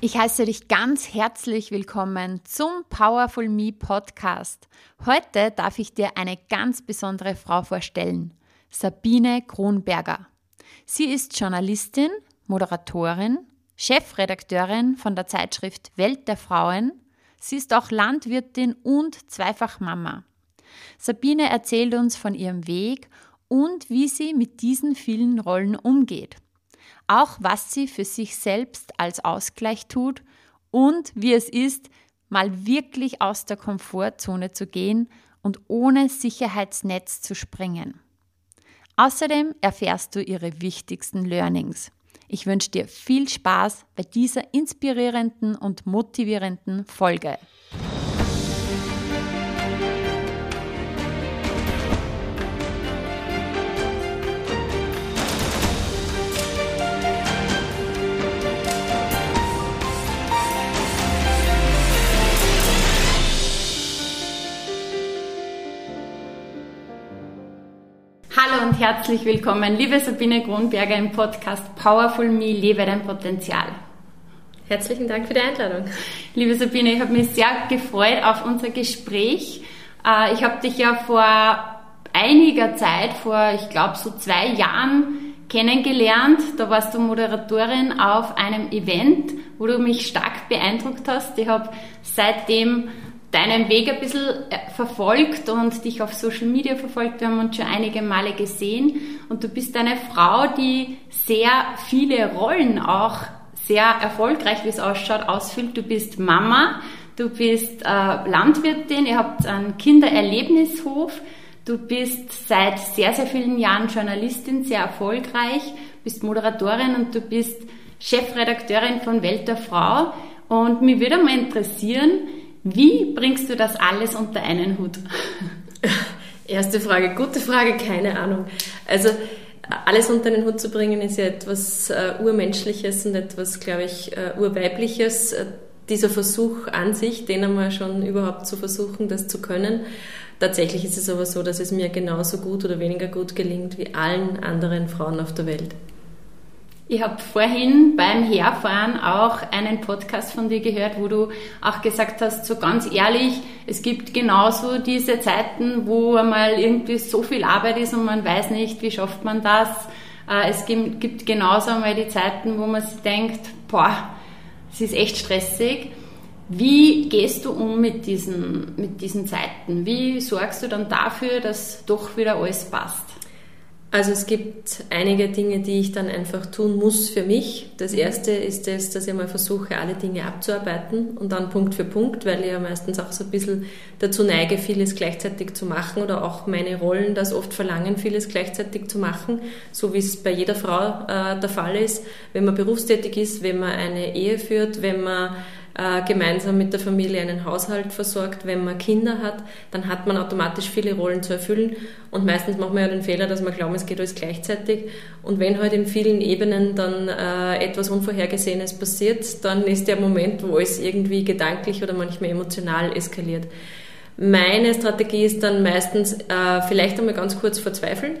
Ich heiße dich ganz herzlich willkommen zum Powerful Me Podcast. Heute darf ich dir eine ganz besondere Frau vorstellen, Sabine Kronberger. Sie ist Journalistin, Moderatorin, Chefredakteurin von der Zeitschrift Welt der Frauen. Sie ist auch Landwirtin und Zweifachmama. Sabine erzählt uns von ihrem Weg und wie sie mit diesen vielen Rollen umgeht auch was sie für sich selbst als Ausgleich tut und wie es ist, mal wirklich aus der Komfortzone zu gehen und ohne Sicherheitsnetz zu springen. Außerdem erfährst du ihre wichtigsten Learnings. Ich wünsche dir viel Spaß bei dieser inspirierenden und motivierenden Folge. Hallo und herzlich willkommen, liebe Sabine Kronberger im Podcast Powerful Me, lebe dein Potenzial. Herzlichen Dank für die Einladung. Liebe Sabine, ich habe mich sehr gefreut auf unser Gespräch. Äh, ich habe dich ja vor einiger Zeit, vor ich glaube so zwei Jahren, kennengelernt. Da warst du Moderatorin auf einem Event, wo du mich stark beeindruckt hast. Ich habe seitdem deinen Weg ein bisschen äh, verfolgt und dich auf Social Media verfolgt. Wir haben uns schon einige Male gesehen und du bist eine Frau, die sehr viele Rollen auch sehr erfolgreich, wie es ausschaut, ausfüllt. Du bist Mama, du bist äh, Landwirtin, ihr habt einen Kindererlebnishof, du bist seit sehr, sehr vielen Jahren Journalistin, sehr erfolgreich, bist Moderatorin und du bist Chefredakteurin von Welt der Frau. Und mich würde mal interessieren, wie bringst du das alles unter einen Hut? Erste Frage, gute Frage, keine Ahnung. Also alles unter einen Hut zu bringen ist ja etwas äh, Urmenschliches und etwas, glaube ich, äh, Urweibliches. Äh, dieser Versuch an sich, den einmal schon überhaupt zu versuchen, das zu können. Tatsächlich ist es aber so, dass es mir genauso gut oder weniger gut gelingt wie allen anderen Frauen auf der Welt. Ich habe vorhin beim Herfahren auch einen Podcast von dir gehört, wo du auch gesagt hast, so ganz ehrlich, es gibt genauso diese Zeiten, wo einmal irgendwie so viel Arbeit ist und man weiß nicht, wie schafft man das. Äh, es gibt genauso einmal die Zeiten, wo man sich denkt, boah, es ist echt stressig. Wie gehst du um mit diesen, mit diesen Zeiten? Wie sorgst du dann dafür, dass doch wieder alles passt? Also es gibt einige Dinge, die ich dann einfach tun muss für mich. Das erste ist es, dass ich mal versuche, alle Dinge abzuarbeiten und dann Punkt für Punkt, weil ich ja meistens auch so ein bisschen dazu neige, vieles gleichzeitig zu machen oder auch meine Rollen das oft verlangen, vieles gleichzeitig zu machen, so wie es bei jeder Frau äh, der Fall ist, wenn man berufstätig ist, wenn man eine Ehe führt, wenn man äh, gemeinsam mit der Familie einen Haushalt versorgt. Wenn man Kinder hat, dann hat man automatisch viele Rollen zu erfüllen und meistens macht man ja den Fehler, dass man glaubt, es geht alles gleichzeitig und wenn halt in vielen Ebenen dann äh, etwas Unvorhergesehenes passiert, dann ist der Moment, wo es irgendwie gedanklich oder manchmal emotional eskaliert. Meine Strategie ist dann meistens äh, vielleicht einmal ganz kurz verzweifeln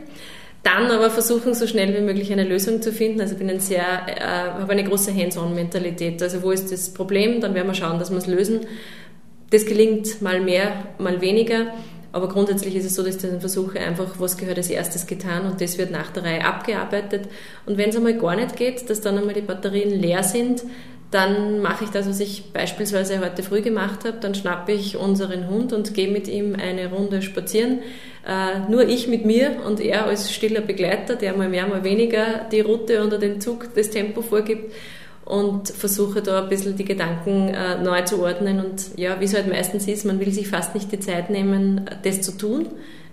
dann aber versuchen, so schnell wie möglich eine Lösung zu finden. Also bin ein sehr, äh, habe eine große Hands-on-Mentalität. Also wo ist das Problem? Dann werden wir schauen, dass wir es lösen. Das gelingt mal mehr, mal weniger. Aber grundsätzlich ist es so, dass ich dann versuche, einfach, was gehört als erstes getan und das wird nach der Reihe abgearbeitet. Und wenn es einmal gar nicht geht, dass dann einmal die Batterien leer sind, dann mache ich das, was ich beispielsweise heute früh gemacht habe. Dann schnappe ich unseren Hund und gehe mit ihm eine Runde spazieren. Äh, nur ich mit mir und er als stiller Begleiter, der mal mehr, mal weniger die Route oder den Zug, das Tempo vorgibt und versuche da ein bisschen die Gedanken äh, neu zu ordnen. Und ja, wie es halt meistens ist, man will sich fast nicht die Zeit nehmen, das zu tun.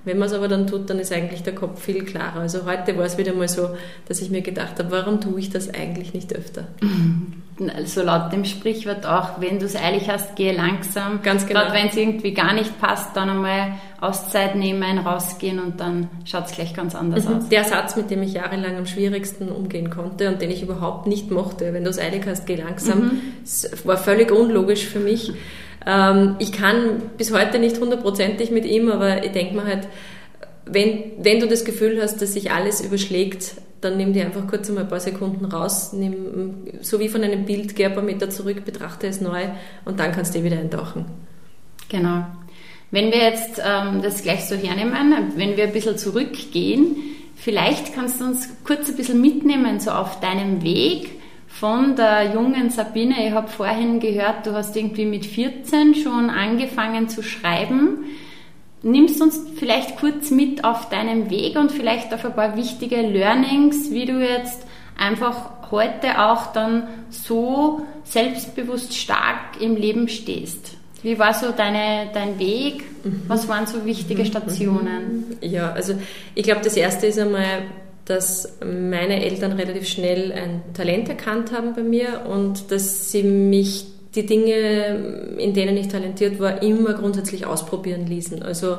Wenn man es aber dann tut, dann ist eigentlich der Kopf viel klarer. Also heute war es wieder mal so, dass ich mir gedacht habe, warum tue ich das eigentlich nicht öfter? so laut dem Sprichwort auch, wenn du es eilig hast, gehe langsam. Ganz genau. Gerade wenn es irgendwie gar nicht passt, dann einmal Auszeit nehmen, rausgehen und dann schaut es gleich ganz anders mhm. aus. Der Satz, mit dem ich jahrelang am schwierigsten umgehen konnte und den ich überhaupt nicht mochte, wenn du es eilig hast, geh langsam, mhm. war völlig unlogisch für mich. Ähm, ich kann bis heute nicht hundertprozentig mit ihm, aber ich denke mir halt, wenn, wenn du das Gefühl hast, dass sich alles überschlägt, dann nimm dir einfach kurz einmal ein paar Sekunden raus, nimm, so wie von einem Bild, geh ein paar Meter zurück, betrachte es neu und dann kannst du wieder eintauchen. Genau. Wenn wir jetzt ähm, das gleich so hernehmen, wenn wir ein bisschen zurückgehen, vielleicht kannst du uns kurz ein bisschen mitnehmen, so auf deinem Weg von der jungen Sabine. Ich habe vorhin gehört, du hast irgendwie mit 14 schon angefangen zu schreiben nimmst uns vielleicht kurz mit auf deinem Weg und vielleicht auf ein paar wichtige Learnings, wie du jetzt einfach heute auch dann so selbstbewusst stark im Leben stehst. Wie war so deine, dein Weg? Mhm. Was waren so wichtige mhm. Stationen? Ja, also ich glaube, das erste ist einmal, dass meine Eltern relativ schnell ein Talent erkannt haben bei mir und dass sie mich die Dinge, in denen ich talentiert war, immer grundsätzlich ausprobieren ließen. Also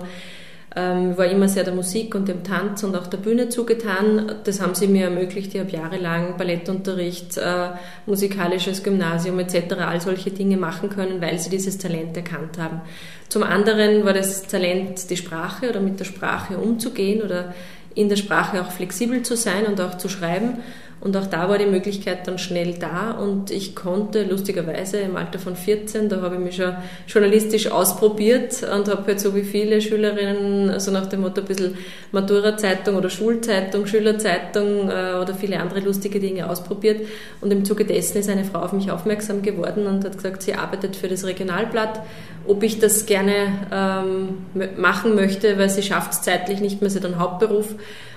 ähm, war immer sehr der Musik und dem Tanz und auch der Bühne zugetan. Das haben sie mir ermöglicht. Ich habe jahrelang Ballettunterricht, äh, musikalisches Gymnasium etc., all solche Dinge machen können, weil sie dieses Talent erkannt haben. Zum anderen war das Talent, die Sprache oder mit der Sprache umzugehen oder in der Sprache auch flexibel zu sein und auch zu schreiben. Und auch da war die Möglichkeit dann schnell da und ich konnte lustigerweise im Alter von 14, da habe ich mich schon journalistisch ausprobiert und habe halt so wie viele Schülerinnen, also nach dem Motto ein bisschen Matura-Zeitung oder Schulzeitung, Schülerzeitung äh, oder viele andere lustige Dinge ausprobiert. Und im Zuge dessen ist eine Frau auf mich aufmerksam geworden und hat gesagt, sie arbeitet für das Regionalblatt, ob ich das gerne ähm, machen möchte, weil sie schafft es zeitlich nicht mehr, sie hat einen Hauptberuf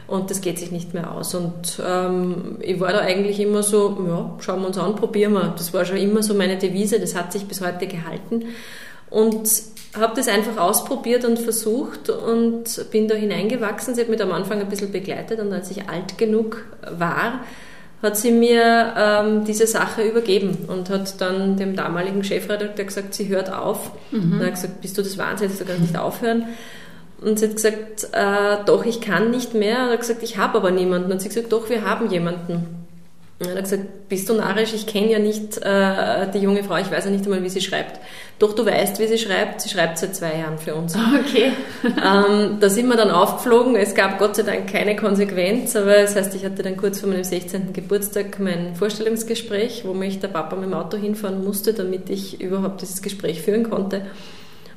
und das geht sich nicht mehr aus. Und ähm, ich war da eigentlich immer so, ja, schauen wir uns an, probieren wir. Das war schon immer so meine Devise, das hat sich bis heute gehalten. Und habe das einfach ausprobiert und versucht und bin da hineingewachsen. Sie hat mich am Anfang ein bisschen begleitet und als ich alt genug war, hat sie mir ähm, diese Sache übergeben und hat dann dem damaligen Chefredakteur gesagt, sie hört auf. Mhm. Und er hat gesagt, bist du das Wahnsinn, du kannst nicht aufhören. Und sie hat gesagt, äh, doch, ich kann nicht mehr. Und er hat gesagt, ich habe aber niemanden. Und sie hat gesagt, doch, wir haben jemanden. Und er hat gesagt, bist du narrisch? Ich kenne ja nicht äh, die junge Frau, ich weiß ja nicht einmal, wie sie schreibt. Doch, du weißt, wie sie schreibt. Sie schreibt seit zwei Jahren für uns. Okay. ähm, da sind wir dann aufgeflogen. Es gab Gott sei Dank keine Konsequenz, aber das heißt, ich hatte dann kurz vor meinem 16. Geburtstag mein Vorstellungsgespräch, wo mich der Papa mit dem Auto hinfahren musste, damit ich überhaupt dieses Gespräch führen konnte.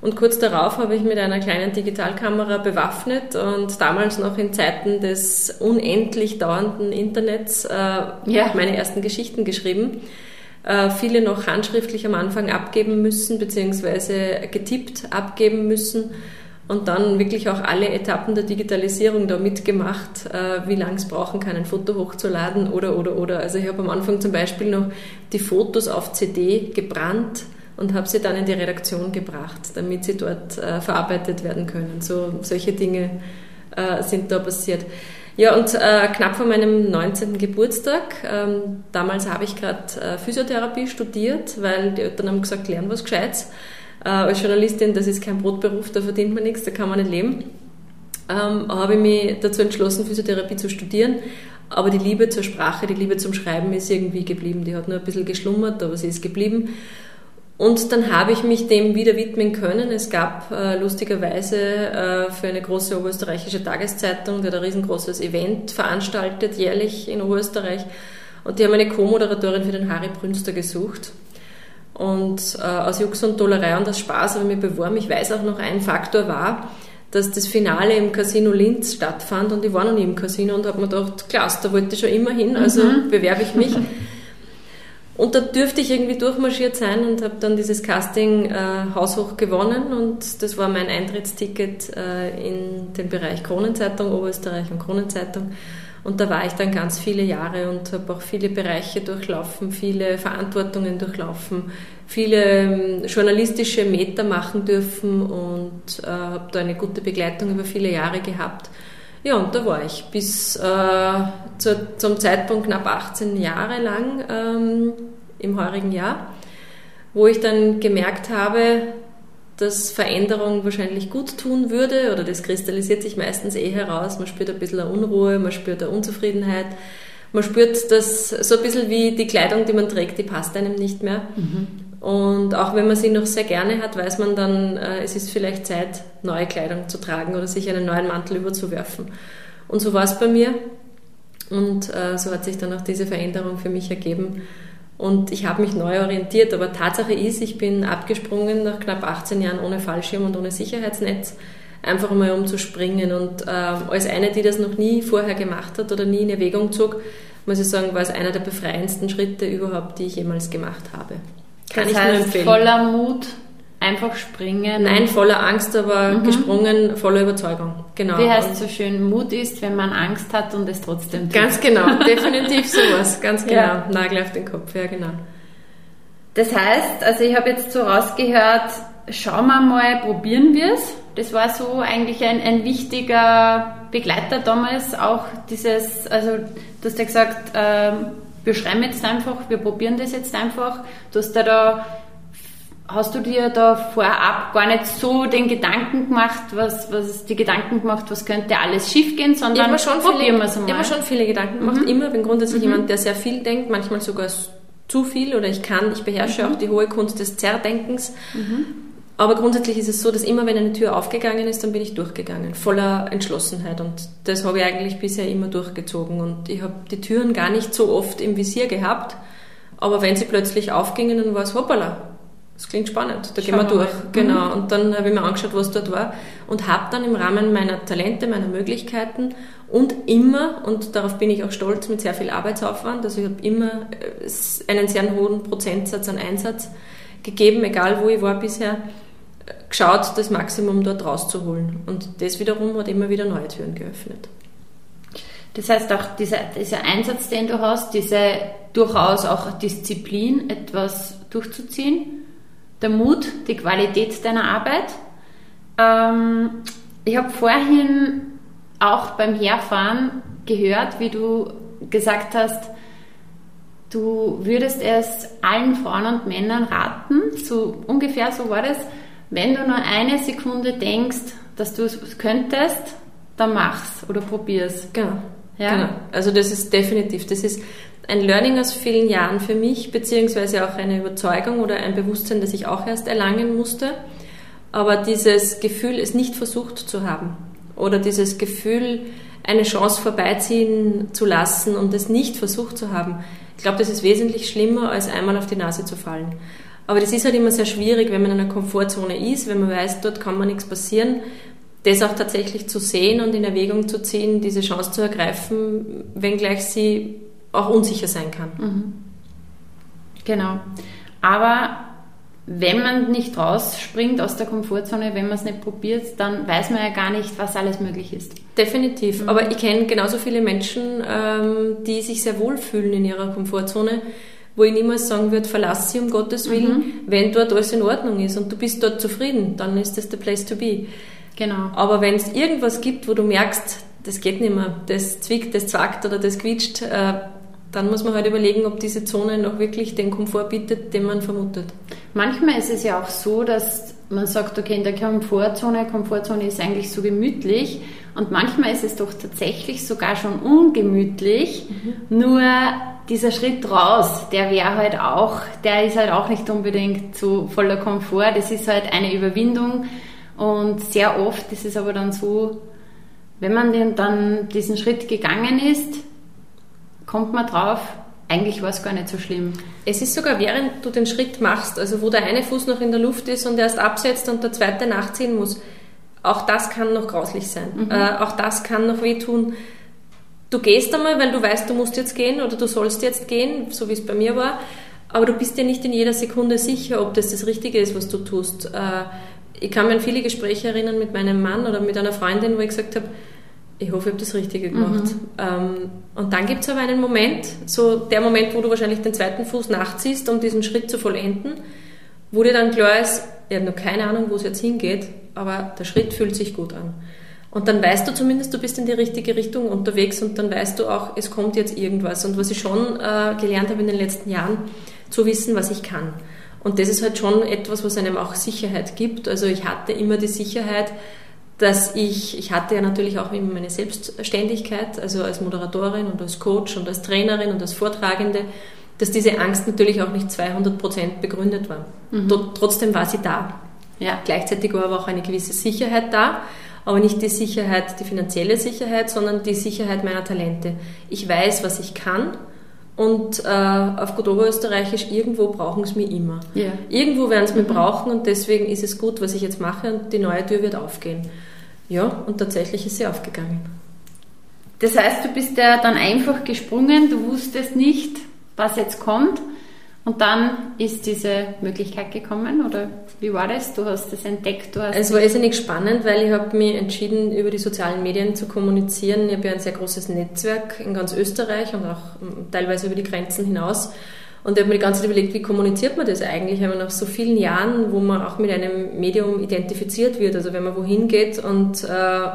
Und kurz darauf habe ich mit einer kleinen Digitalkamera bewaffnet und damals noch in Zeiten des unendlich dauernden Internets äh, ja. meine ersten Geschichten geschrieben. Äh, viele noch handschriftlich am Anfang abgeben müssen, beziehungsweise getippt abgeben müssen und dann wirklich auch alle Etappen der Digitalisierung da mitgemacht, äh, wie lange es brauchen kann, ein Foto hochzuladen oder, oder, oder. Also ich habe am Anfang zum Beispiel noch die Fotos auf CD gebrannt und habe sie dann in die Redaktion gebracht, damit sie dort äh, verarbeitet werden können. So, solche Dinge äh, sind da passiert. Ja, und äh, knapp vor meinem 19. Geburtstag, ähm, damals habe ich gerade äh, Physiotherapie studiert, weil die Eltern haben gesagt, lernen was Gescheites. Äh, als Journalistin, das ist kein Brotberuf, da verdient man nichts, da kann man nicht leben. Ähm, habe ich mich dazu entschlossen, Physiotherapie zu studieren. Aber die Liebe zur Sprache, die Liebe zum Schreiben ist irgendwie geblieben. Die hat nur ein bisschen geschlummert, aber sie ist geblieben. Und dann habe ich mich dem wieder widmen können. Es gab äh, lustigerweise äh, für eine große oberösterreichische Tageszeitung, die hat ein riesengroßes Event veranstaltet, jährlich in Oberösterreich. Und die haben eine Co-Moderatorin für den Harry Brünster gesucht. Und äh, aus Jux und Dollerei und aus Spaß habe ich mich beworben. Ich weiß auch noch, ein Faktor war, dass das Finale im Casino Linz stattfand und ich war noch nie im Casino und habe mir gedacht, klasse, da wollte ich schon immer hin, also mhm. bewerbe ich mich. Und da dürfte ich irgendwie durchmarschiert sein und habe dann dieses Casting äh, haushoch gewonnen und das war mein Eintrittsticket äh, in den Bereich Kronenzeitung, Oberösterreich und Kronenzeitung. Und da war ich dann ganz viele Jahre und habe auch viele Bereiche durchlaufen, viele Verantwortungen durchlaufen, viele ähm, journalistische Meter machen dürfen und äh, habe da eine gute Begleitung über viele Jahre gehabt. Ja, und da war ich bis äh, zu, zum Zeitpunkt knapp 18 Jahre lang ähm, im heurigen Jahr, wo ich dann gemerkt habe, dass Veränderung wahrscheinlich gut tun würde oder das kristallisiert sich meistens eh heraus. Man spürt ein bisschen eine Unruhe, man spürt eine Unzufriedenheit, man spürt das so ein bisschen wie die Kleidung, die man trägt, die passt einem nicht mehr. Mhm. Und auch wenn man sie noch sehr gerne hat, weiß man dann, äh, es ist vielleicht Zeit, neue Kleidung zu tragen oder sich einen neuen Mantel überzuwerfen. Und so war es bei mir. Und äh, so hat sich dann auch diese Veränderung für mich ergeben. Und ich habe mich neu orientiert. Aber Tatsache ist, ich bin abgesprungen nach knapp 18 Jahren ohne Fallschirm und ohne Sicherheitsnetz, einfach mal um zu springen. Und äh, als eine, die das noch nie vorher gemacht hat oder nie in Erwägung zog, muss ich sagen, war es einer der befreiendsten Schritte überhaupt, die ich jemals gemacht habe. Kann das ich heißt, nur empfehlen. voller Mut einfach springen. Nein, voller Angst, aber mhm. gesprungen, voller Überzeugung. Genau. Wie heißt so schön, Mut ist, wenn man Angst hat und es trotzdem tut. Ganz genau, definitiv sowas, ganz genau. Ja. Nagel auf den Kopf, ja genau. Das heißt, also ich habe jetzt so rausgehört, schauen wir mal, probieren wir es. Das war so eigentlich ein, ein wichtiger Begleiter damals, auch dieses, also du hast ja gesagt, ähm, wir schreiben jetzt einfach, wir probieren das jetzt einfach. Du hast da, da hast du dir da vorab gar nicht so den Gedanken gemacht, was, was die Gedanken gemacht, was könnte alles schiefgehen, sondern ich schon probieren wir es einmal. Ich habe schon viele Gedanken gemacht, mhm. immer, bin grundsätzlich mhm. jemand, der sehr viel denkt, manchmal sogar zu viel oder ich kann, ich beherrsche mhm. auch die hohe Kunst des Zerdenkens. Aber grundsätzlich ist es so, dass immer wenn eine Tür aufgegangen ist, dann bin ich durchgegangen, voller Entschlossenheit. Und das habe ich eigentlich bisher immer durchgezogen. Und ich habe die Türen gar nicht so oft im Visier gehabt. Aber wenn sie plötzlich aufgingen, dann war es hoppala. Das klingt spannend, da gehen wir durch. Mal. Genau. Mhm. Und dann habe ich mir angeschaut, was dort war und habe dann im Rahmen meiner Talente, meiner Möglichkeiten und immer, und darauf bin ich auch stolz, mit sehr viel Arbeitsaufwand, also ich habe immer äh, einen sehr hohen Prozentsatz an Einsatz gegeben, egal wo ich war bisher, geschaut, das Maximum dort rauszuholen. Und das wiederum hat immer wieder neue Türen geöffnet. Das heißt auch dieser, dieser Einsatz, den du hast, diese durchaus auch Disziplin, etwas durchzuziehen, der Mut, die Qualität deiner Arbeit. Ähm, ich habe vorhin auch beim Herfahren gehört, wie du gesagt hast, du würdest es allen Frauen und Männern raten, so ungefähr so war das, wenn du nur eine Sekunde denkst, dass du es könntest, dann mach's oder probier's. Genau. Ja? genau. Also das ist definitiv, das ist ein Learning aus vielen Jahren für mich, beziehungsweise auch eine Überzeugung oder ein Bewusstsein, das ich auch erst erlangen musste. Aber dieses Gefühl, es nicht versucht zu haben oder dieses Gefühl, eine Chance vorbeiziehen zu lassen und es nicht versucht zu haben, ich glaube, das ist wesentlich schlimmer, als einmal auf die Nase zu fallen. Aber das ist halt immer sehr schwierig, wenn man in einer Komfortzone ist, wenn man weiß, dort kann man nichts passieren, das auch tatsächlich zu sehen und in Erwägung zu ziehen, diese Chance zu ergreifen, wenngleich sie auch unsicher sein kann. Mhm. Genau. Aber wenn man nicht rausspringt aus der Komfortzone, wenn man es nicht probiert, dann weiß man ja gar nicht, was alles möglich ist. Definitiv. Mhm. Aber ich kenne genauso viele Menschen, ähm, die sich sehr wohl fühlen in ihrer Komfortzone wo ich niemals sagen würde, verlass sie um Gottes Willen, mhm. wenn dort alles in Ordnung ist und du bist dort zufrieden, dann ist das the place to be. Genau. Aber wenn es irgendwas gibt, wo du merkst, das geht nicht mehr, das zwickt, das zackt oder das quietscht, äh, dann muss man halt überlegen, ob diese Zone noch wirklich den Komfort bietet, den man vermutet. Manchmal ist es ja auch so, dass man sagt, okay, in der Komfortzone, Komfortzone ist eigentlich so gemütlich und manchmal ist es doch tatsächlich sogar schon ungemütlich, mhm. nur dieser Schritt raus, der wäre halt auch, der ist halt auch nicht unbedingt so voller Komfort. Das ist halt eine Überwindung und sehr oft ist es aber dann so, wenn man dann diesen Schritt gegangen ist, kommt man drauf, eigentlich war es gar nicht so schlimm. Es ist sogar während du den Schritt machst, also wo der eine Fuß noch in der Luft ist und erst absetzt und der zweite nachziehen muss, auch das kann noch grauslich sein. Mhm. Äh, auch das kann noch wehtun du gehst einmal, weil du weißt, du musst jetzt gehen oder du sollst jetzt gehen, so wie es bei mir war, aber du bist dir nicht in jeder Sekunde sicher, ob das das Richtige ist, was du tust. Äh, ich kann mir an viele Gespräche erinnern mit meinem Mann oder mit einer Freundin, wo ich gesagt habe, ich hoffe, ich habe das Richtige gemacht. Mhm. Ähm, und dann gibt es aber einen Moment, so der Moment, wo du wahrscheinlich den zweiten Fuß nachziehst, um diesen Schritt zu vollenden, wo dir dann klar ist, ich habe noch keine Ahnung, wo es jetzt hingeht, aber der Schritt fühlt sich gut an. Und dann weißt du zumindest, du bist in die richtige Richtung unterwegs und dann weißt du auch, es kommt jetzt irgendwas. Und was ich schon äh, gelernt habe in den letzten Jahren, zu wissen, was ich kann. Und das ist halt schon etwas, was einem auch Sicherheit gibt. Also ich hatte immer die Sicherheit, dass ich, ich hatte ja natürlich auch immer meine Selbstständigkeit, also als Moderatorin und als Coach und als Trainerin und als Vortragende, dass diese Angst natürlich auch nicht 200 Prozent begründet war. Mhm. Trotzdem war sie da. Ja. Gleichzeitig war aber auch eine gewisse Sicherheit da, aber nicht die Sicherheit, die finanzielle Sicherheit, sondern die Sicherheit meiner Talente. Ich weiß, was ich kann und äh, auf gut Oberösterreichisch, irgendwo brauchen sie mich immer. Yeah. Irgendwo werden sie mich mhm. brauchen und deswegen ist es gut, was ich jetzt mache und die neue Tür wird aufgehen. Ja, und tatsächlich ist sie aufgegangen. Das heißt, du bist ja dann einfach gesprungen, du wusstest nicht, was jetzt kommt und dann ist diese Möglichkeit gekommen oder wie war das? Du hast das entdeckt? Du hast es war irrsinnig spannend, weil ich habe mich entschieden, über die sozialen Medien zu kommunizieren. Ich habe ja ein sehr großes Netzwerk in ganz Österreich und auch ähm, teilweise über die Grenzen hinaus. Und ich habe mir die ganze Zeit überlegt, wie kommuniziert man das eigentlich, wenn man nach so vielen Jahren, wo man auch mit einem Medium identifiziert wird, also wenn man wohin geht und äh,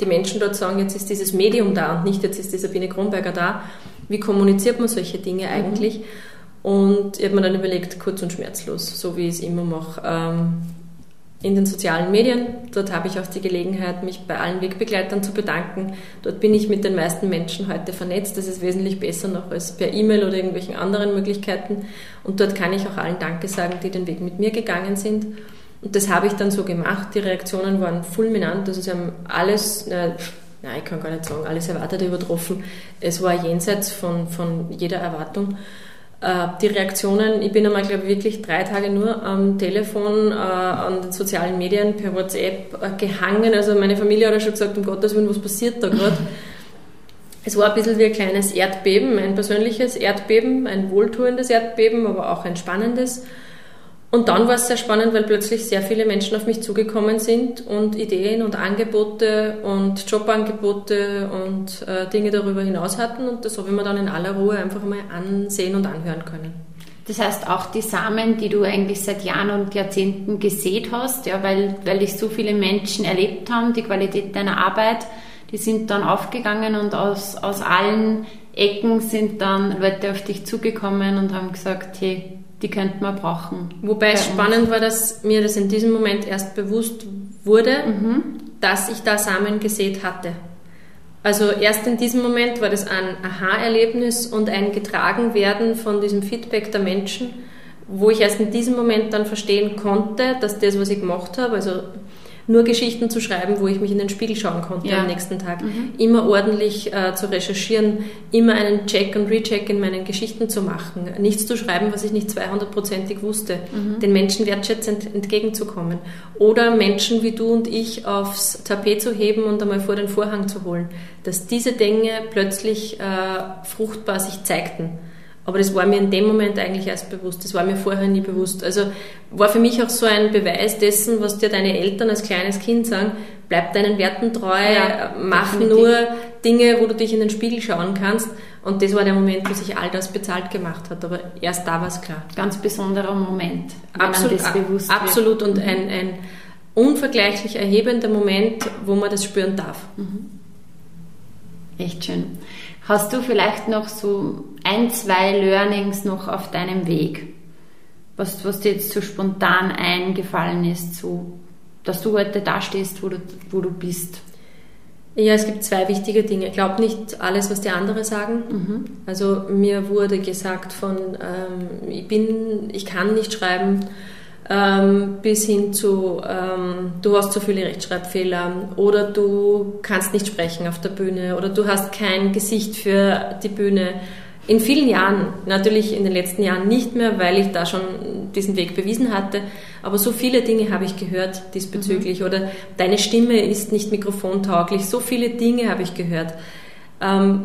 die Menschen dort sagen, jetzt ist dieses Medium da und nicht jetzt ist die Sabine Kronberger da, wie kommuniziert man solche Dinge mhm. eigentlich? Mhm. Und ich habe mir dann überlegt, kurz und schmerzlos, so wie ich es immer mache. Ähm, in den sozialen Medien, dort habe ich auch die Gelegenheit, mich bei allen Wegbegleitern zu bedanken. Dort bin ich mit den meisten Menschen heute vernetzt. Das ist wesentlich besser noch als per E-Mail oder irgendwelchen anderen Möglichkeiten. Und dort kann ich auch allen Danke sagen, die den Weg mit mir gegangen sind. Und das habe ich dann so gemacht. Die Reaktionen waren fulminant. Also sie haben alles, na, nein, ich kann gar nicht sagen, alles Erwartete übertroffen. Es war jenseits von, von jeder Erwartung. Äh, die Reaktionen, ich bin einmal, glaube ich, wirklich drei Tage nur am Telefon, äh, an den sozialen Medien, per WhatsApp äh, gehangen. Also meine Familie hat ja schon gesagt, um Gottes Willen, was passiert da gerade? es war ein bisschen wie ein kleines Erdbeben, ein persönliches Erdbeben, ein wohltuendes Erdbeben, aber auch ein spannendes. Und dann war es sehr spannend, weil plötzlich sehr viele Menschen auf mich zugekommen sind und Ideen und Angebote und Jobangebote und äh, Dinge darüber hinaus hatten. Und das habe ich mir dann in aller Ruhe einfach mal ansehen und anhören können. Das heißt, auch die Samen, die du eigentlich seit Jahren und Jahrzehnten gesät hast, ja, weil, weil dich so viele Menschen erlebt haben, die Qualität deiner Arbeit, die sind dann aufgegangen und aus, aus allen Ecken sind dann Leute auf dich zugekommen und haben gesagt, hey, die könnte man brauchen. Wobei es spannend war, dass mir das in diesem Moment erst bewusst wurde, mhm. dass ich da Samen gesät hatte. Also erst in diesem Moment war das ein Aha-Erlebnis und ein Getragenwerden von diesem Feedback der Menschen, wo ich erst in diesem Moment dann verstehen konnte, dass das, was ich gemacht habe, also nur Geschichten zu schreiben, wo ich mich in den Spiegel schauen konnte ja. am nächsten Tag. Mhm. Immer ordentlich äh, zu recherchieren, immer einen Check und Recheck in meinen Geschichten zu machen. Nichts zu schreiben, was ich nicht 200%ig wusste. Mhm. Den Menschen wertschätzend entgegenzukommen. Oder Menschen wie du und ich aufs Tapet zu heben und einmal vor den Vorhang zu holen. Dass diese Dinge plötzlich äh, fruchtbar sich zeigten. Aber das war mir in dem Moment eigentlich erst bewusst. Das war mir vorher nie bewusst. Also war für mich auch so ein Beweis dessen, was dir deine Eltern als kleines Kind sagen. Bleib deinen Werten treu, ja, mach definitiv. nur Dinge, wo du dich in den Spiegel schauen kannst. Und das war der Moment, wo sich all das bezahlt gemacht hat. Aber erst da war es klar. Ganz besonderer Moment, wenn absolut, das bewusst Absolut. Wird. Und ein, ein unvergleichlich erhebender Moment, wo man das spüren darf. Mhm. Echt schön. Hast du vielleicht noch so ein, zwei Learnings noch auf deinem Weg? Was, was dir jetzt so spontan eingefallen ist, so, dass du heute da stehst, wo du, wo du bist? Ja, es gibt zwei wichtige Dinge. Glaub nicht alles, was die anderen sagen. Mhm. Also mir wurde gesagt von, ähm, ich bin, ich kann nicht schreiben, ähm, bis hin zu, ähm, du hast zu viele Rechtschreibfehler oder du kannst nicht sprechen auf der Bühne oder du hast kein Gesicht für die Bühne. In vielen Jahren, natürlich in den letzten Jahren nicht mehr, weil ich da schon diesen Weg bewiesen hatte, aber so viele Dinge habe ich gehört diesbezüglich mhm. oder deine Stimme ist nicht mikrofontauglich, so viele Dinge habe ich gehört. Ähm,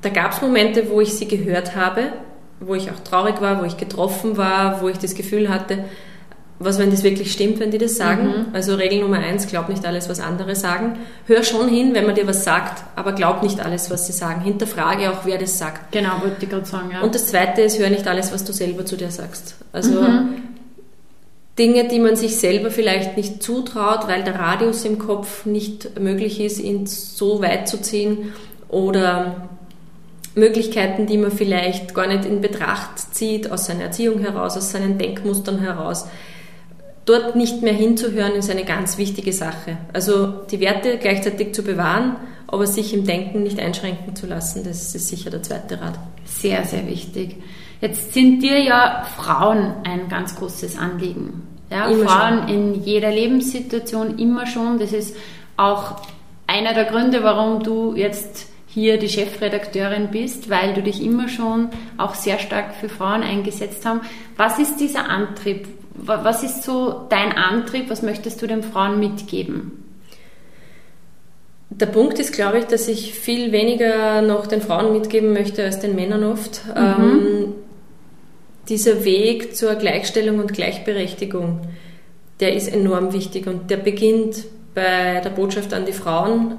da gab es Momente, wo ich sie gehört habe, wo ich auch traurig war, wo ich getroffen war, wo ich das Gefühl hatte, was, wenn das wirklich stimmt, wenn die das sagen. Mhm. Also Regel Nummer eins, glaub nicht alles, was andere sagen. Hör schon hin, wenn man dir was sagt, aber glaub nicht alles, was sie sagen. Hinterfrage auch, wer das sagt. Genau, wollte ich gerade sagen, ja. Und das zweite ist, hör nicht alles, was du selber zu dir sagst. Also mhm. Dinge, die man sich selber vielleicht nicht zutraut, weil der Radius im Kopf nicht möglich ist, ihn so weit zu ziehen oder Möglichkeiten, die man vielleicht gar nicht in Betracht zieht, aus seiner Erziehung heraus, aus seinen Denkmustern heraus. Dort nicht mehr hinzuhören, ist eine ganz wichtige Sache. Also die Werte gleichzeitig zu bewahren, aber sich im Denken nicht einschränken zu lassen, das ist sicher der zweite Rat. Sehr, sehr wichtig. Jetzt sind dir ja Frauen ein ganz großes Anliegen. Ja, immer Frauen schon. in jeder Lebenssituation immer schon. Das ist auch einer der Gründe, warum du jetzt hier die Chefredakteurin bist, weil du dich immer schon auch sehr stark für Frauen eingesetzt hast. Was ist dieser Antrieb? Was ist so dein Antrieb? Was möchtest du den Frauen mitgeben? Der Punkt ist, glaube ich, dass ich viel weniger noch den Frauen mitgeben möchte als den Männern oft. Mhm. Ähm, dieser Weg zur Gleichstellung und Gleichberechtigung, der ist enorm wichtig und der beginnt bei der Botschaft an die Frauen,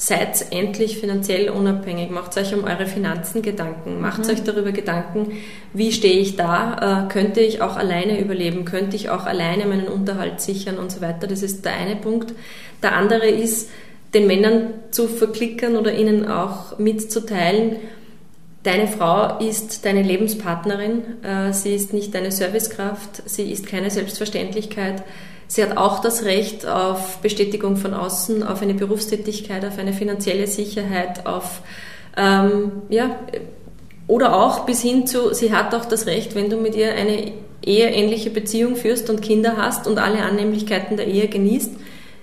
seid endlich finanziell unabhängig, macht euch um eure Finanzen Gedanken, macht mhm. euch darüber Gedanken, wie stehe ich da, äh, könnte ich auch alleine überleben, könnte ich auch alleine meinen Unterhalt sichern und so weiter. Das ist der eine Punkt. Der andere ist, den Männern zu verklickern oder ihnen auch mitzuteilen, Deine Frau ist deine Lebenspartnerin, äh, sie ist nicht deine Servicekraft, sie ist keine Selbstverständlichkeit. Sie hat auch das Recht auf Bestätigung von außen, auf eine Berufstätigkeit, auf eine finanzielle Sicherheit, auf ähm, ja, oder auch bis hin zu, sie hat auch das Recht, wenn du mit ihr eine eheähnliche Beziehung führst und Kinder hast und alle Annehmlichkeiten der Ehe genießt,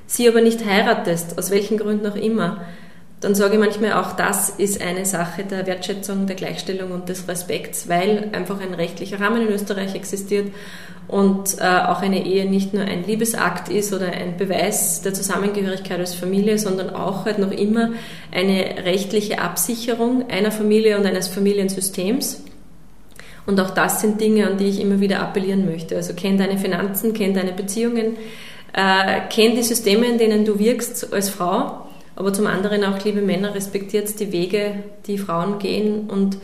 sie aber nicht heiratest, aus welchen Gründen auch immer, dann sage ich manchmal auch, das ist eine Sache der Wertschätzung, der Gleichstellung und des Respekts, weil einfach ein rechtlicher Rahmen in Österreich existiert und äh, auch eine Ehe nicht nur ein Liebesakt ist oder ein Beweis der Zusammengehörigkeit als Familie, sondern auch halt noch immer eine rechtliche Absicherung einer Familie und eines Familiensystems. Und auch das sind Dinge, an die ich immer wieder appellieren möchte. Also kenn deine Finanzen, kenn deine Beziehungen, äh, kenn die Systeme, in denen du wirkst als Frau aber zum anderen auch, liebe Männer, respektiert die Wege, die Frauen gehen und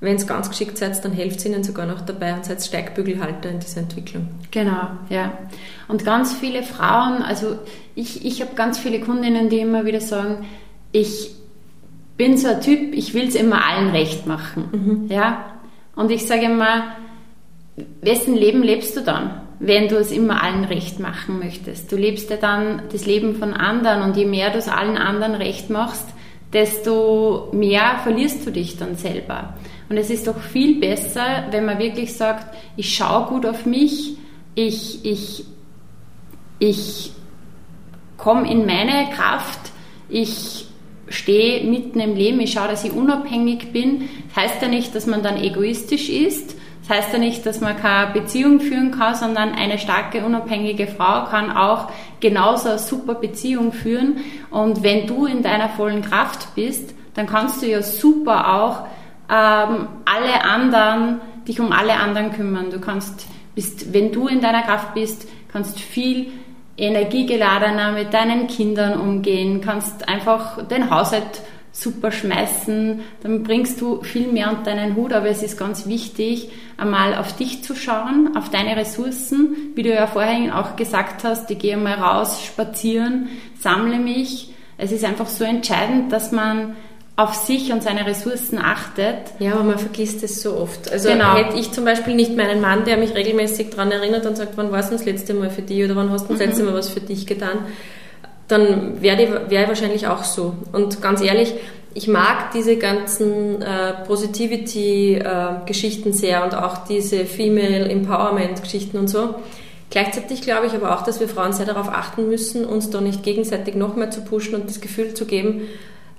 wenn es ganz geschickt seid, dann helft ihnen sogar noch dabei und seid Steigbügelhalter in dieser Entwicklung. Genau, ja. Und ganz viele Frauen, also ich, ich habe ganz viele Kundinnen, die immer wieder sagen, ich bin so ein Typ, ich will es immer allen recht machen. Mhm. Ja? Und ich sage immer, wessen Leben lebst du dann? Wenn du es immer allen recht machen möchtest. Du lebst ja dann das Leben von anderen und je mehr du es allen anderen recht machst, desto mehr verlierst du dich dann selber. Und es ist doch viel besser, wenn man wirklich sagt, ich schaue gut auf mich, ich, ich, ich komme in meine Kraft, ich stehe mitten im Leben, ich schaue, dass ich unabhängig bin. Das heißt ja nicht, dass man dann egoistisch ist, das heißt ja nicht, dass man keine Beziehung führen kann, sondern eine starke, unabhängige Frau kann auch genauso eine super Beziehung führen. Und wenn du in deiner vollen Kraft bist, dann kannst du ja super auch ähm, alle anderen, dich um alle anderen kümmern. Du kannst, bist, wenn du in deiner Kraft bist, kannst viel energiegeladener mit deinen Kindern umgehen, kannst einfach den Haushalt super schmeißen, dann bringst du viel mehr unter deinen Hut, aber es ist ganz wichtig, einmal auf dich zu schauen, auf deine Ressourcen, wie du ja vorhin auch gesagt hast, ich gehe mal raus, spazieren, sammle mich. Es ist einfach so entscheidend, dass man auf sich und seine Ressourcen achtet. Ja, aber man vergisst es so oft. Also genau. hätte ich zum Beispiel nicht meinen Mann, der mich regelmäßig daran erinnert und sagt, wann war es das letzte Mal für dich oder wann hast du das mhm. letzte Mal was für dich getan, dann wäre wär ich wahrscheinlich auch so. Und ganz ehrlich, ich mag diese ganzen äh, Positivity-Geschichten äh, sehr und auch diese Female Empowerment-Geschichten und so. Gleichzeitig glaube ich aber auch, dass wir Frauen sehr darauf achten müssen, uns da nicht gegenseitig noch mehr zu pushen und das Gefühl zu geben,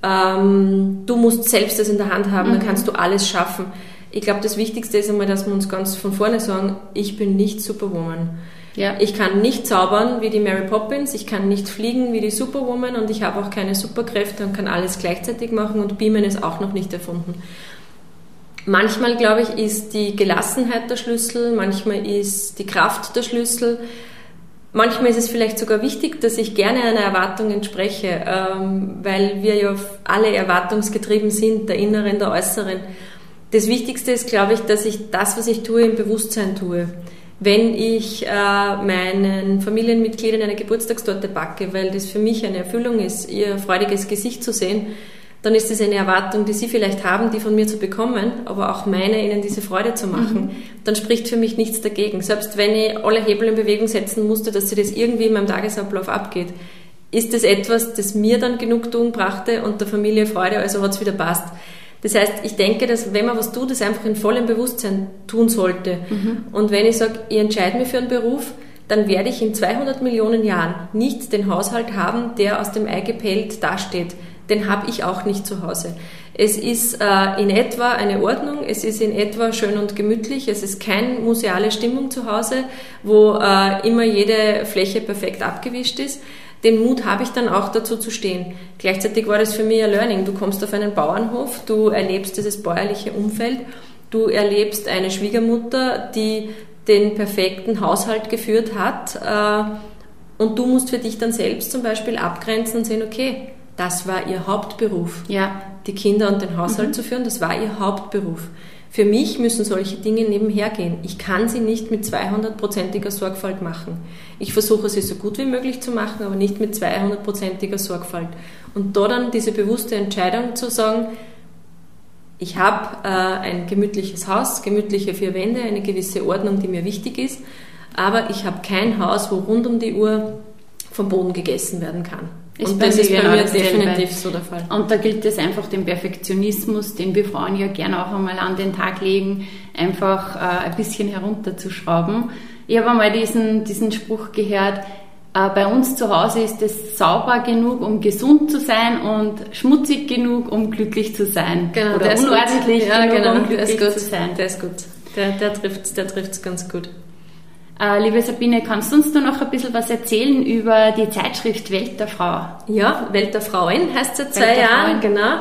ähm, du musst selbst das in der Hand haben, mhm. dann kannst du alles schaffen. Ich glaube, das Wichtigste ist einmal, dass wir uns ganz von vorne sagen, ich bin nicht Superwoman. Ja. Ich kann nicht zaubern wie die Mary Poppins, ich kann nicht fliegen wie die Superwoman und ich habe auch keine Superkräfte und kann alles gleichzeitig machen und Beamen ist auch noch nicht erfunden. Manchmal, glaube ich, ist die Gelassenheit der Schlüssel, manchmal ist die Kraft der Schlüssel. Manchmal ist es vielleicht sogar wichtig, dass ich gerne einer Erwartung entspreche, ähm, weil wir ja alle erwartungsgetrieben sind, der inneren, der äußeren. Das Wichtigste ist, glaube ich, dass ich das, was ich tue, im Bewusstsein tue wenn ich äh, meinen Familienmitgliedern eine Geburtstagstorte backe, weil das für mich eine Erfüllung ist, ihr freudiges Gesicht zu sehen, dann ist das eine Erwartung, die Sie vielleicht haben, die von mir zu bekommen, aber auch meine, Ihnen diese Freude zu machen. Mhm. Dann spricht für mich nichts dagegen. Selbst wenn ich alle Hebel in Bewegung setzen musste, dass sie das irgendwie in meinem Tagesablauf abgeht, ist das etwas, das mir dann Genugtuung brachte und der Familie Freude, also hat es wieder passt. Das heißt, ich denke, dass wenn man was tut, das einfach in vollem Bewusstsein tun sollte. Mhm. Und wenn ich sage, ich entscheide mich für einen Beruf, dann werde ich in 200 Millionen Jahren nicht den Haushalt haben, der aus dem Ei gepellt dasteht. Den habe ich auch nicht zu Hause. Es ist äh, in etwa eine Ordnung, es ist in etwa schön und gemütlich, es ist keine museale Stimmung zu Hause, wo äh, immer jede Fläche perfekt abgewischt ist den Mut habe ich dann auch dazu zu stehen. Gleichzeitig war das für mich ein Learning. Du kommst auf einen Bauernhof, du erlebst dieses bäuerliche Umfeld, du erlebst eine Schwiegermutter, die den perfekten Haushalt geführt hat äh, und du musst für dich dann selbst zum Beispiel abgrenzen und sehen, okay, das war ihr Hauptberuf. Ja. Die Kinder und den Haushalt mhm. zu führen, das war ihr Hauptberuf. Für mich müssen solche Dinge nebenher gehen. Ich kann sie nicht mit 200%iger Sorgfalt machen. Ich versuche sie so gut wie möglich zu machen, aber nicht mit 200%iger Sorgfalt. Und da dann diese bewusste Entscheidung zu sagen, ich habe äh, ein gemütliches Haus, gemütliche vier Wände, eine gewisse Ordnung, die mir wichtig ist, aber ich habe kein Haus, wo rund um die Uhr vom Boden gegessen werden kann. Ist und das ist genau bei mir definitiv so der Fall. Und da gilt es einfach den Perfektionismus, den wir Frauen ja gerne auch einmal an den Tag legen, einfach äh, ein bisschen herunterzuschrauben. Ich habe einmal diesen, diesen Spruch gehört, äh, bei uns zu Hause ist es sauber genug, um gesund zu sein und schmutzig genug, um glücklich zu sein. Genau, Oder unordentlich ja, genug, genau, um glücklich zu sein. Der ist gut. Der, der trifft es der ganz gut. Äh, liebe Sabine, kannst du uns da noch ein bisschen was erzählen über die Zeitschrift Welt der Frau? Ja, Welt der Frauen heißt seit zwei Jahren, genau.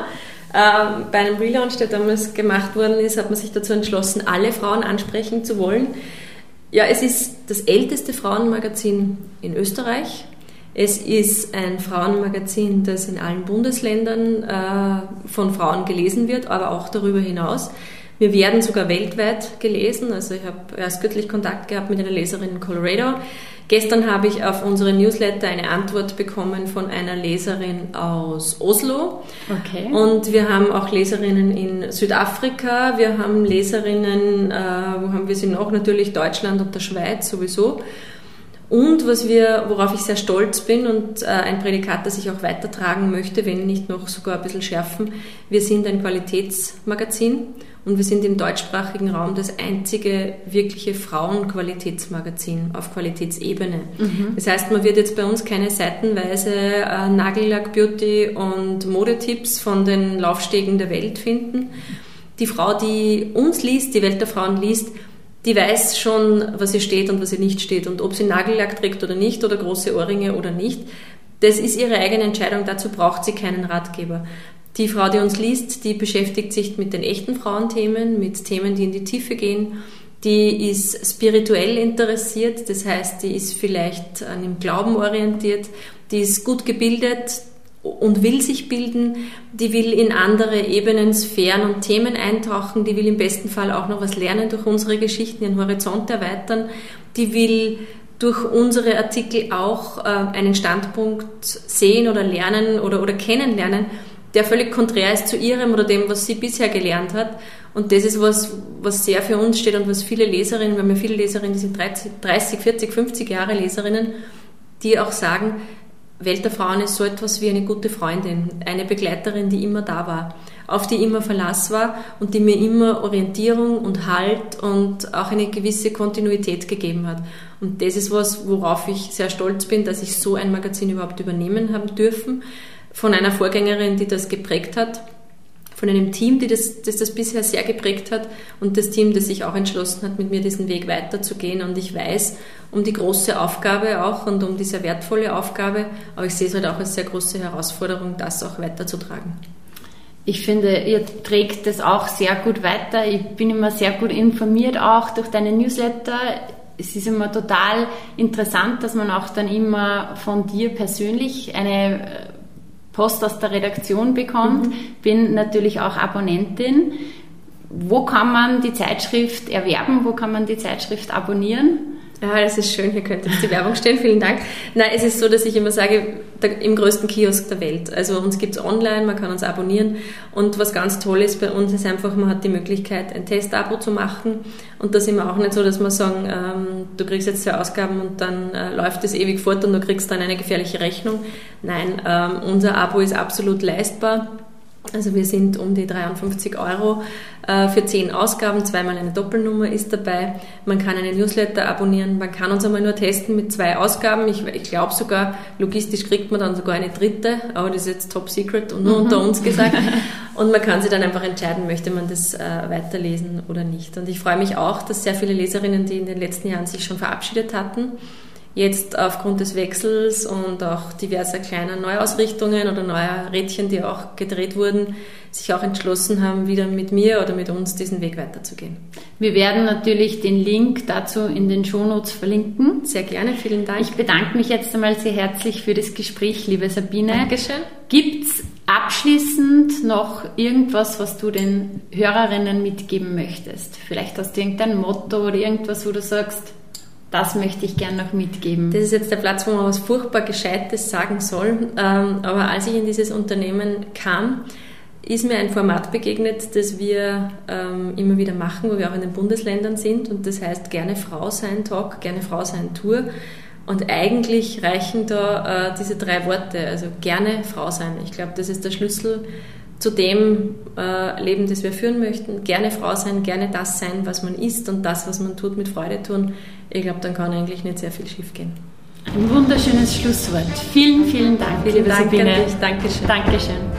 Ähm, bei einem Relaunch, der damals gemacht worden ist, hat man sich dazu entschlossen, alle Frauen ansprechen zu wollen. Ja, es ist das älteste Frauenmagazin in Österreich. Es ist ein Frauenmagazin, das in allen Bundesländern äh, von Frauen gelesen wird, aber auch darüber hinaus. Wir werden sogar weltweit gelesen. Also ich habe erst kürzlich Kontakt gehabt mit einer Leserin in Colorado. Gestern habe ich auf unsere Newsletter eine Antwort bekommen von einer Leserin aus Oslo. Okay. Und wir haben auch Leserinnen in Südafrika. Wir haben Leserinnen, äh, wo haben wir sie noch? Natürlich Deutschland und der Schweiz sowieso. Und was wir, worauf ich sehr stolz bin und äh, ein Prädikat, das ich auch weitertragen möchte, wenn nicht noch sogar ein bisschen schärfen, wir sind ein Qualitätsmagazin und wir sind im deutschsprachigen Raum das einzige wirkliche Frauenqualitätsmagazin auf Qualitätsebene. Mhm. Das heißt, man wird jetzt bei uns keine seitenweise äh, Nagellack, Beauty und Modetipps von den Laufstegen der Welt finden. Die Frau, die uns liest, die Welt der Frauen liest, die weiß schon, was ihr steht und was ihr nicht steht und ob sie Nagellack trägt oder nicht oder große Ohrringe oder nicht. Das ist ihre eigene Entscheidung, dazu braucht sie keinen Ratgeber. Die Frau, die uns liest, die beschäftigt sich mit den echten Frauenthemen, mit Themen, die in die Tiefe gehen. Die ist spirituell interessiert, das heißt, die ist vielleicht an dem Glauben orientiert, die ist gut gebildet und will sich bilden, die will in andere Ebenen, Sphären und Themen eintauchen, die will im besten Fall auch noch was lernen durch unsere Geschichten, ihren Horizont erweitern, die will durch unsere Artikel auch äh, einen Standpunkt sehen oder lernen oder, oder kennenlernen, der völlig konträr ist zu ihrem oder dem, was sie bisher gelernt hat. Und das ist was, was sehr für uns steht und was viele Leserinnen, wir haben ja viele Leserinnen, die sind 30, 30 40, 50 Jahre Leserinnen, die auch sagen, Welt der Frauen ist so etwas wie eine gute Freundin, eine Begleiterin, die immer da war, auf die immer Verlass war und die mir immer Orientierung und Halt und auch eine gewisse Kontinuität gegeben hat. Und das ist was, worauf ich sehr stolz bin, dass ich so ein Magazin überhaupt übernehmen haben dürfen von einer Vorgängerin, die das geprägt hat, von einem Team, die das, das das bisher sehr geprägt hat und das Team, das sich auch entschlossen hat, mit mir diesen Weg weiterzugehen. Und ich weiß um die große Aufgabe auch und um diese wertvolle Aufgabe, aber ich sehe es halt auch als sehr große Herausforderung, das auch weiterzutragen. Ich finde, ihr trägt das auch sehr gut weiter. Ich bin immer sehr gut informiert, auch durch deine Newsletter. Es ist immer total interessant, dass man auch dann immer von dir persönlich eine Post aus der Redaktion bekommt. Mhm. Bin natürlich auch Abonnentin. Wo kann man die Zeitschrift erwerben? Wo kann man die Zeitschrift abonnieren? Ja, das ist schön, hier könnte jetzt die Werbung stehen, vielen Dank. Nein, es ist so, dass ich immer sage, der, im größten Kiosk der Welt. Also uns gibt es online, man kann uns abonnieren und was ganz toll ist bei uns ist einfach, man hat die Möglichkeit, ein Testabo zu machen und da sind wir auch nicht so, dass wir sagen, ähm, du kriegst jetzt zwei Ausgaben und dann äh, läuft es ewig fort und du kriegst dann eine gefährliche Rechnung. Nein, ähm, unser Abo ist absolut leistbar also wir sind um die 53 Euro äh, für 10 Ausgaben, zweimal eine Doppelnummer ist dabei. Man kann einen Newsletter abonnieren, man kann uns einmal nur testen mit zwei Ausgaben. Ich, ich glaube sogar, logistisch kriegt man dann sogar eine dritte, aber das ist jetzt top secret und nur mhm. unter uns gesagt. Und man kann sich dann einfach entscheiden, möchte man das äh, weiterlesen oder nicht. Und ich freue mich auch, dass sehr viele Leserinnen, die in den letzten Jahren sich schon verabschiedet hatten, jetzt aufgrund des Wechsels und auch diverser kleiner Neuausrichtungen oder neuer Rädchen, die auch gedreht wurden, sich auch entschlossen haben, wieder mit mir oder mit uns diesen Weg weiterzugehen. Wir werden natürlich den Link dazu in den Shownotes verlinken. Sehr gerne, vielen Dank. Ich bedanke mich jetzt einmal sehr herzlich für das Gespräch, liebe Sabine. Dankeschön. Gibt es abschließend noch irgendwas, was du den Hörerinnen mitgeben möchtest? Vielleicht hast du irgendein Motto oder irgendwas, wo du sagst, das möchte ich gern noch mitgeben. Das ist jetzt der Platz, wo man was furchtbar Gescheites sagen soll. Ähm, aber als ich in dieses Unternehmen kam, ist mir ein Format begegnet, das wir ähm, immer wieder machen, wo wir auch in den Bundesländern sind. Und das heißt gerne Frau sein Talk, gerne Frau sein Tour. Und eigentlich reichen da äh, diese drei Worte, also gerne Frau sein. Ich glaube, das ist der Schlüssel zu dem äh, Leben, das wir führen möchten. Gerne Frau sein, gerne das sein, was man ist und das, was man tut, mit Freude tun. Ich glaube, dann kann eigentlich nicht sehr viel schief gehen. Ein wunderschönes Schlusswort. Vielen, vielen Dank, vielen liebe Dank Sabine. An dich. Dankeschön. Dankeschön.